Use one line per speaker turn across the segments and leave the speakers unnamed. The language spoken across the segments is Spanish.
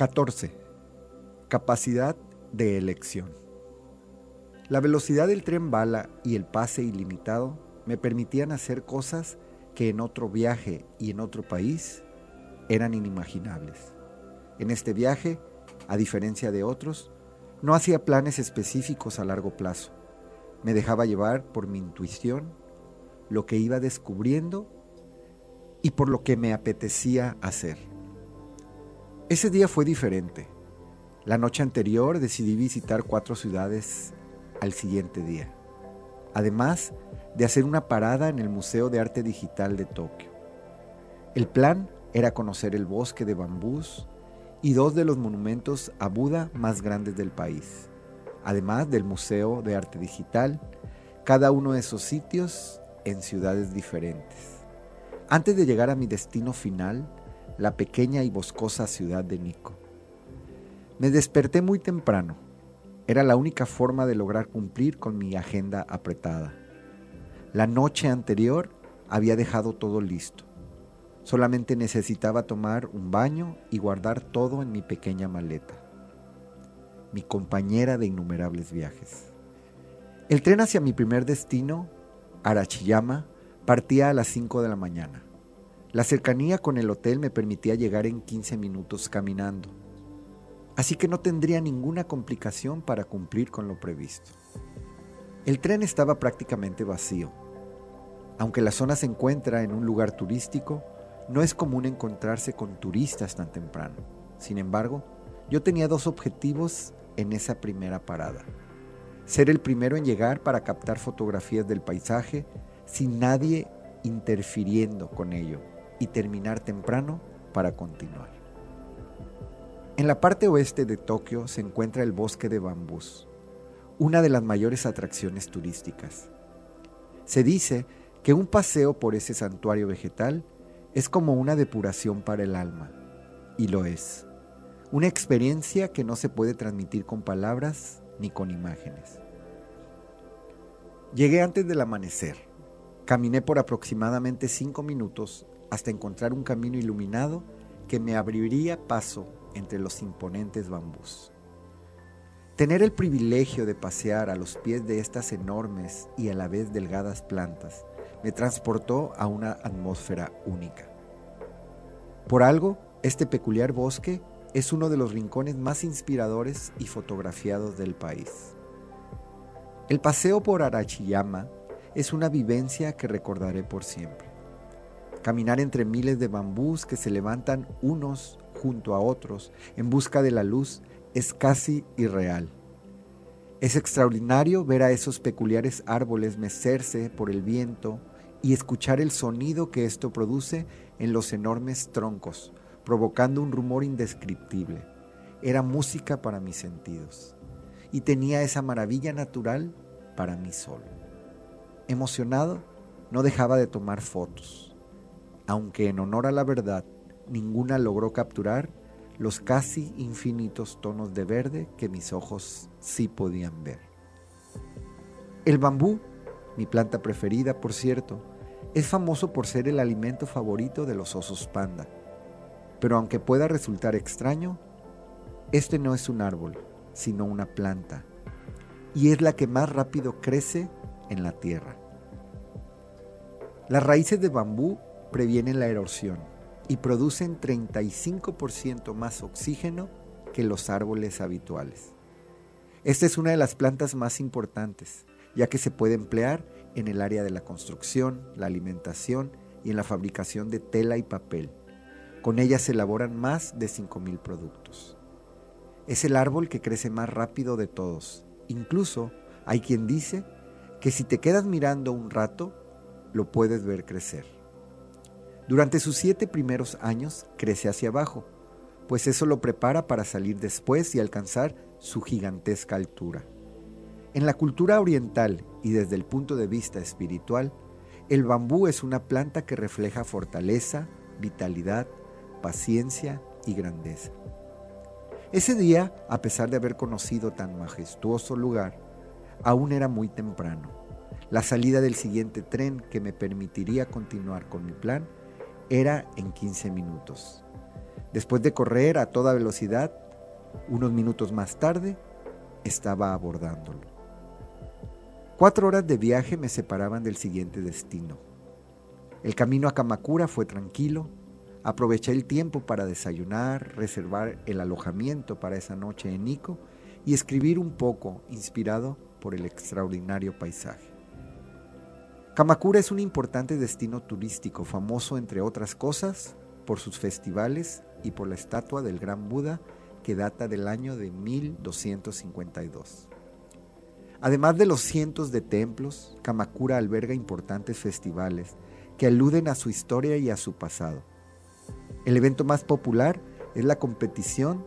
14. Capacidad de elección. La velocidad del tren bala y el pase ilimitado me permitían hacer cosas que en otro viaje y en otro país eran inimaginables. En este viaje, a diferencia de otros, no hacía planes específicos a largo plazo. Me dejaba llevar por mi intuición, lo que iba descubriendo y por lo que me apetecía hacer. Ese día fue diferente. La noche anterior decidí visitar cuatro ciudades al siguiente día, además de hacer una parada en el Museo de Arte Digital de Tokio. El plan era conocer el bosque de bambús y dos de los monumentos a Buda más grandes del país, además del Museo de Arte Digital, cada uno de esos sitios en ciudades diferentes. Antes de llegar a mi destino final, la pequeña y boscosa ciudad de Nico. Me desperté muy temprano. Era la única forma de lograr cumplir con mi agenda apretada. La noche anterior había dejado todo listo. Solamente necesitaba tomar un baño y guardar todo en mi pequeña maleta. Mi compañera de innumerables viajes. El tren hacia mi primer destino, Arachiyama, partía a las 5 de la mañana. La cercanía con el hotel me permitía llegar en 15 minutos caminando, así que no tendría ninguna complicación para cumplir con lo previsto. El tren estaba prácticamente vacío. Aunque la zona se encuentra en un lugar turístico, no es común encontrarse con turistas tan temprano. Sin embargo, yo tenía dos objetivos en esa primera parada. Ser el primero en llegar para captar fotografías del paisaje sin nadie interfiriendo con ello y terminar temprano para continuar. En la parte oeste de Tokio se encuentra el bosque de bambús, una de las mayores atracciones turísticas. Se dice que un paseo por ese santuario vegetal es como una depuración para el alma, y lo es. Una experiencia que no se puede transmitir con palabras ni con imágenes. Llegué antes del amanecer. Caminé por aproximadamente cinco minutos hasta encontrar un camino iluminado que me abriría paso entre los imponentes bambús. Tener el privilegio de pasear a los pies de estas enormes y a la vez delgadas plantas me transportó a una atmósfera única. Por algo, este peculiar bosque es uno de los rincones más inspiradores y fotografiados del país. El paseo por Arachiyama es una vivencia que recordaré por siempre. Caminar entre miles de bambús que se levantan unos junto a otros en busca de la luz es casi irreal. Es extraordinario ver a esos peculiares árboles mecerse por el viento y escuchar el sonido que esto produce en los enormes troncos, provocando un rumor indescriptible. Era música para mis sentidos y tenía esa maravilla natural para mí solo. Emocionado, no dejaba de tomar fotos aunque en honor a la verdad ninguna logró capturar los casi infinitos tonos de verde que mis ojos sí podían ver. El bambú, mi planta preferida por cierto, es famoso por ser el alimento favorito de los osos panda. Pero aunque pueda resultar extraño, este no es un árbol, sino una planta, y es la que más rápido crece en la tierra. Las raíces de bambú previenen la erosión y producen 35% más oxígeno que los árboles habituales. Esta es una de las plantas más importantes, ya que se puede emplear en el área de la construcción, la alimentación y en la fabricación de tela y papel. Con ella se elaboran más de 5.000 productos. Es el árbol que crece más rápido de todos. Incluso hay quien dice que si te quedas mirando un rato, lo puedes ver crecer. Durante sus siete primeros años crece hacia abajo, pues eso lo prepara para salir después y alcanzar su gigantesca altura. En la cultura oriental y desde el punto de vista espiritual, el bambú es una planta que refleja fortaleza, vitalidad, paciencia y grandeza. Ese día, a pesar de haber conocido tan majestuoso lugar, aún era muy temprano. La salida del siguiente tren que me permitiría continuar con mi plan era en 15 minutos. Después de correr a toda velocidad, unos minutos más tarde, estaba abordándolo. Cuatro horas de viaje me separaban del siguiente destino. El camino a Kamakura fue tranquilo. Aproveché el tiempo para desayunar, reservar el alojamiento para esa noche en Nico y escribir un poco, inspirado por el extraordinario paisaje. Kamakura es un importante destino turístico, famoso entre otras cosas por sus festivales y por la estatua del Gran Buda que data del año de 1252. Además de los cientos de templos, Kamakura alberga importantes festivales que aluden a su historia y a su pasado. El evento más popular es la competición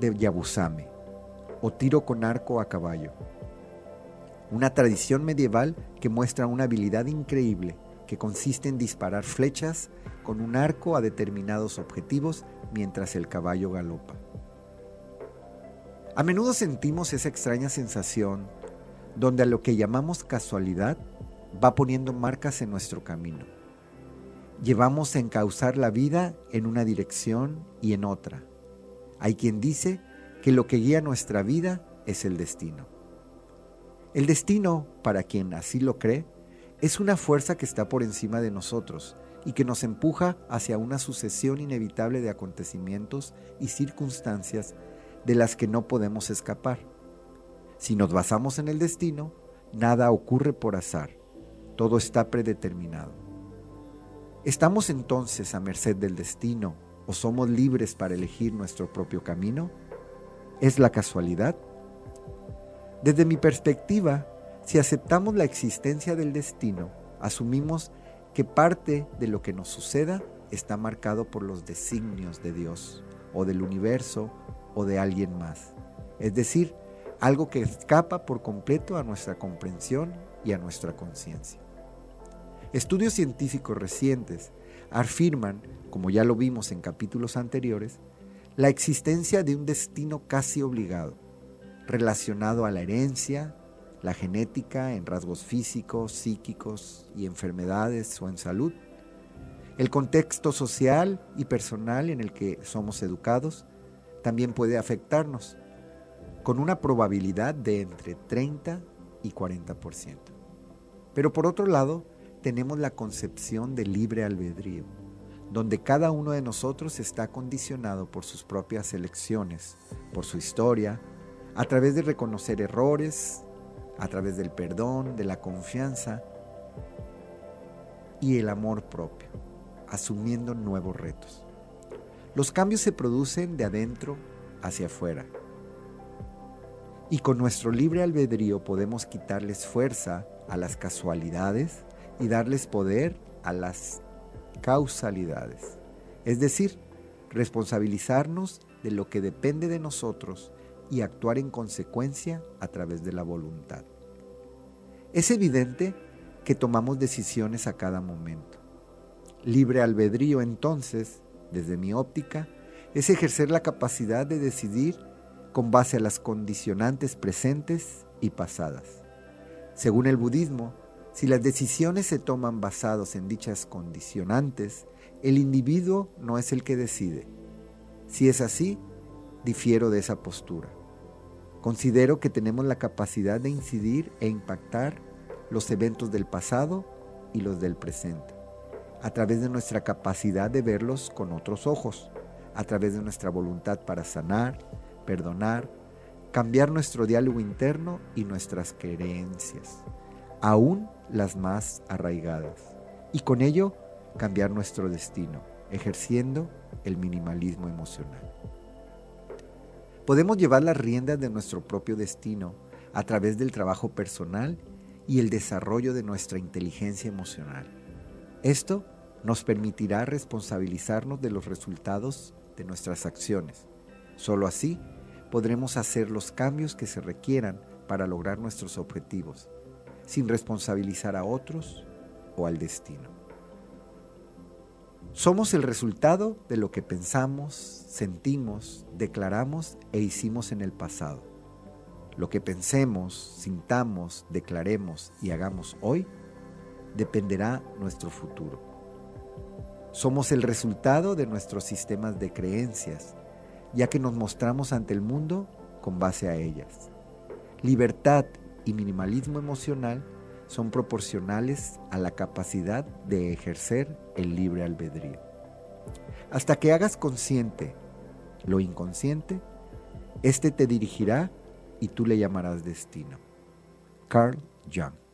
de Yabusame, o tiro con arco a caballo, una tradición medieval que muestra una habilidad increíble que consiste en disparar flechas con un arco a determinados objetivos mientras el caballo galopa. A menudo sentimos esa extraña sensación donde a lo que llamamos casualidad va poniendo marcas en nuestro camino. Llevamos a encauzar la vida en una dirección y en otra. Hay quien dice que lo que guía nuestra vida es el destino. El destino, para quien así lo cree, es una fuerza que está por encima de nosotros y que nos empuja hacia una sucesión inevitable de acontecimientos y circunstancias de las que no podemos escapar. Si nos basamos en el destino, nada ocurre por azar, todo está predeterminado. ¿Estamos entonces a merced del destino o somos libres para elegir nuestro propio camino? ¿Es la casualidad? Desde mi perspectiva, si aceptamos la existencia del destino, asumimos que parte de lo que nos suceda está marcado por los designios de Dios o del universo o de alguien más. Es decir, algo que escapa por completo a nuestra comprensión y a nuestra conciencia. Estudios científicos recientes afirman, como ya lo vimos en capítulos anteriores, la existencia de un destino casi obligado, relacionado a la herencia, la genética en rasgos físicos, psíquicos y enfermedades o en salud, el contexto social y personal en el que somos educados, también puede afectarnos, con una probabilidad de entre 30 y 40%. Pero por otro lado, tenemos la concepción de libre albedrío, donde cada uno de nosotros está condicionado por sus propias elecciones, por su historia, a través de reconocer errores, a través del perdón, de la confianza y el amor propio, asumiendo nuevos retos. Los cambios se producen de adentro hacia afuera. Y con nuestro libre albedrío podemos quitarles fuerza a las casualidades y darles poder a las causalidades. Es decir, responsabilizarnos de lo que depende de nosotros y actuar en consecuencia a través de la voluntad. Es evidente que tomamos decisiones a cada momento. Libre albedrío entonces desde mi óptica, es ejercer la capacidad de decidir con base a las condicionantes presentes y pasadas. Según el budismo, si las decisiones se toman basados en dichas condicionantes, el individuo no es el que decide. Si es así, difiero de esa postura. Considero que tenemos la capacidad de incidir e impactar los eventos del pasado y los del presente a través de nuestra capacidad de verlos con otros ojos, a través de nuestra voluntad para sanar, perdonar, cambiar nuestro diálogo interno y nuestras creencias, aún las más arraigadas, y con ello cambiar nuestro destino, ejerciendo el minimalismo emocional. Podemos llevar las riendas de nuestro propio destino a través del trabajo personal y el desarrollo de nuestra inteligencia emocional. Esto nos permitirá responsabilizarnos de los resultados de nuestras acciones. Solo así podremos hacer los cambios que se requieran para lograr nuestros objetivos, sin responsabilizar a otros o al destino. Somos el resultado de lo que pensamos, sentimos, declaramos e hicimos en el pasado. Lo que pensemos, sintamos, declaremos y hagamos hoy dependerá nuestro futuro. Somos el resultado de nuestros sistemas de creencias, ya que nos mostramos ante el mundo con base a ellas. Libertad y minimalismo emocional son proporcionales a la capacidad de ejercer el libre albedrío. Hasta que hagas consciente lo inconsciente, éste te dirigirá y tú le llamarás destino. Carl Jung